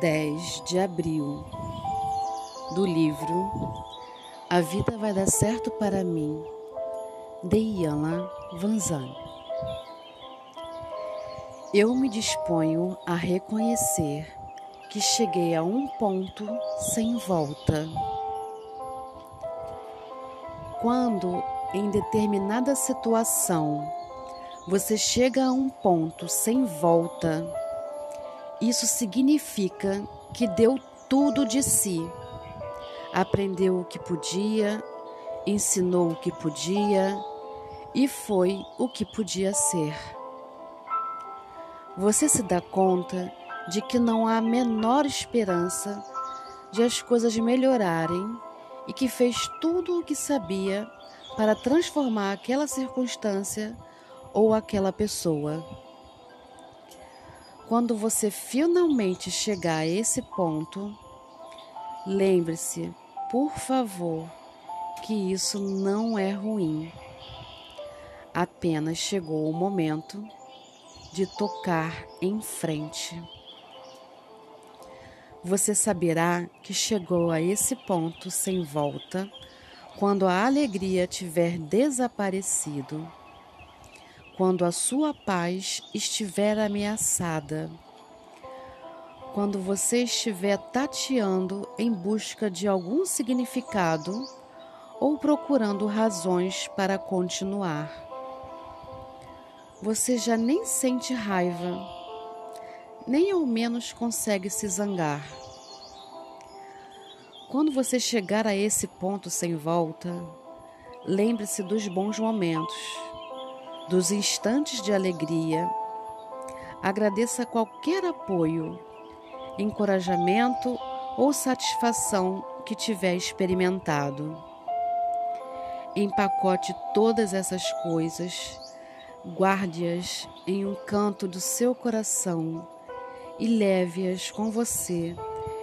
10 de abril do livro A Vida Vai Dar Certo para Mim, de Iana Vanzan. Eu me disponho a reconhecer que cheguei a um ponto sem volta. Quando, em determinada situação, você chega a um ponto sem volta, isso significa que deu tudo de si. Aprendeu o que podia, ensinou o que podia e foi o que podia ser. Você se dá conta de que não há a menor esperança de as coisas melhorarem e que fez tudo o que sabia para transformar aquela circunstância ou aquela pessoa. Quando você finalmente chegar a esse ponto, lembre-se, por favor, que isso não é ruim. Apenas chegou o momento de tocar em frente. Você saberá que chegou a esse ponto sem volta quando a alegria tiver desaparecido quando a sua paz estiver ameaçada, quando você estiver tateando em busca de algum significado ou procurando razões para continuar. Você já nem sente raiva, nem ao menos consegue se zangar. Quando você chegar a esse ponto sem volta, lembre-se dos bons momentos dos instantes de alegria. Agradeça qualquer apoio, encorajamento ou satisfação que tiver experimentado. Empacote todas essas coisas, guarde-as em um canto do seu coração e leve-as com você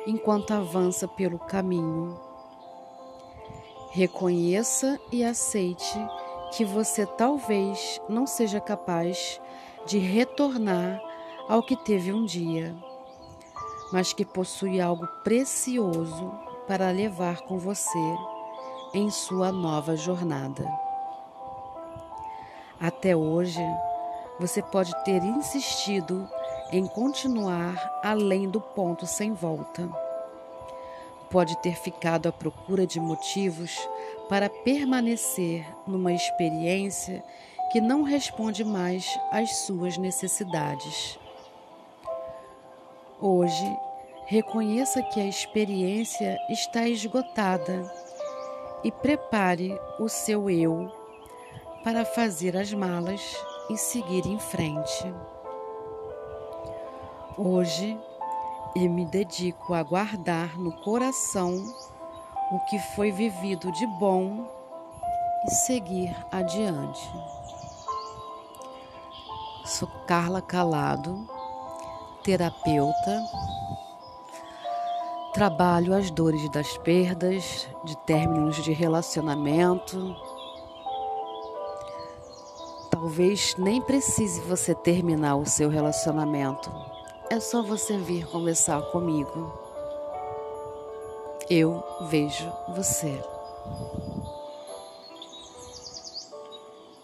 enquanto avança pelo caminho. Reconheça e aceite que você talvez não seja capaz de retornar ao que teve um dia, mas que possui algo precioso para levar com você em sua nova jornada. Até hoje, você pode ter insistido em continuar além do ponto sem volta. Pode ter ficado à procura de motivos para permanecer numa experiência que não responde mais às suas necessidades. Hoje, reconheça que a experiência está esgotada e prepare o seu eu para fazer as malas e seguir em frente. Hoje, eu me dedico a guardar no coração o que foi vivido de bom e seguir adiante. Sou Carla Calado, terapeuta. Trabalho as dores das perdas, de términos de relacionamento. Talvez nem precise você terminar o seu relacionamento. É só você vir conversar comigo eu vejo você.